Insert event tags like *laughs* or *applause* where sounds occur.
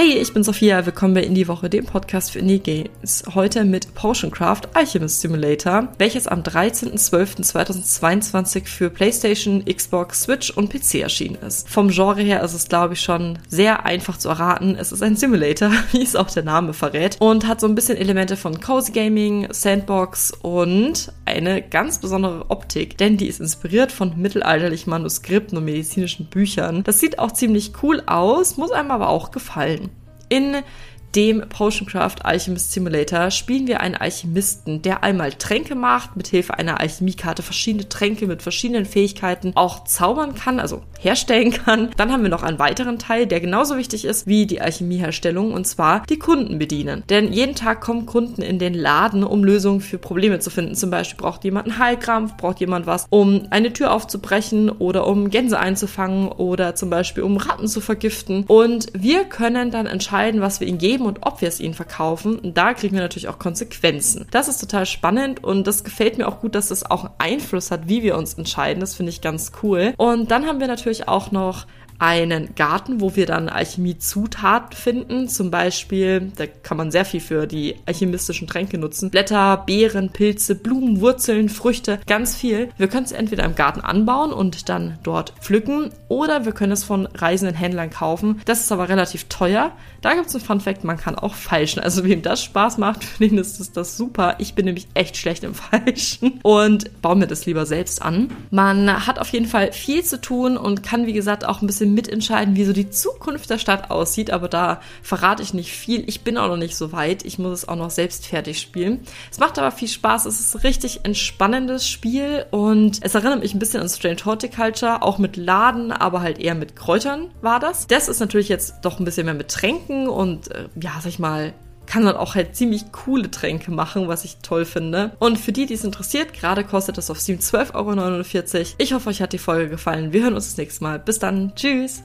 Hey, ich bin Sophia, willkommen bei Indie Woche, dem Podcast für Indie Games. Heute mit Potioncraft Alchemist Simulator, welches am 13.12.2022 für PlayStation, Xbox, Switch und PC erschienen ist. Vom Genre her ist es, glaube ich, schon sehr einfach zu erraten. Es ist ein Simulator, *laughs* wie es auch der Name verrät, und hat so ein bisschen Elemente von Cozy Gaming, Sandbox und eine ganz besondere Optik, denn die ist inspiriert von mittelalterlichen Manuskripten und medizinischen Büchern. Das sieht auch ziemlich cool aus, muss einem aber auch gefallen. In dem Potioncraft Alchemist Simulator spielen wir einen Alchemisten, der einmal Tränke macht, mit Hilfe einer Alchemiekarte verschiedene Tränke mit verschiedenen Fähigkeiten auch zaubern kann, also herstellen kann. Dann haben wir noch einen weiteren Teil, der genauso wichtig ist wie die Alchemieherstellung, und zwar die Kunden bedienen. Denn jeden Tag kommen Kunden in den Laden, um Lösungen für Probleme zu finden. Zum Beispiel braucht jemand einen Heilkrampf, braucht jemand was, um eine Tür aufzubrechen oder um Gänse einzufangen oder zum Beispiel um Ratten zu vergiften. Und wir können dann entscheiden, was wir ihnen geben und ob wir es ihnen verkaufen. Da kriegen wir natürlich auch Konsequenzen. Das ist total spannend und das gefällt mir auch gut, dass es auch Einfluss hat, wie wir uns entscheiden. Das finde ich ganz cool. Und dann haben wir natürlich auch noch einen Garten, wo wir dann Alchemie-Zutaten finden. Zum Beispiel, da kann man sehr viel für die alchemistischen Tränke nutzen. Blätter, Beeren, Pilze, Blumen, Wurzeln, Früchte, ganz viel. Wir können es entweder im Garten anbauen und dann dort pflücken oder wir können es von reisenden Händlern kaufen. Das ist aber relativ teuer. Da gibt es einen Fun Fact, man kann auch falschen. Also wem das Spaß macht, *laughs* für den ist das, das super. Ich bin nämlich echt schlecht im *laughs* Falschen und baue mir das lieber selbst an. Man hat auf jeden Fall viel zu tun und kann, wie gesagt, auch ein bisschen mitentscheiden, wie so die Zukunft der Stadt aussieht, aber da verrate ich nicht viel. Ich bin auch noch nicht so weit. Ich muss es auch noch selbst fertig spielen. Es macht aber viel Spaß. Es ist ein richtig entspannendes Spiel und es erinnert mich ein bisschen an Strange Horticulture, auch mit Laden, aber halt eher mit Kräutern war das. Das ist natürlich jetzt doch ein bisschen mehr mit Tränken und äh, ja, sag ich mal, kann man auch halt ziemlich coole Tränke machen, was ich toll finde. Und für die, die es interessiert, gerade kostet das auf Steam 12,49 Euro. Ich hoffe, euch hat die Folge gefallen. Wir hören uns das nächste Mal. Bis dann. Tschüss.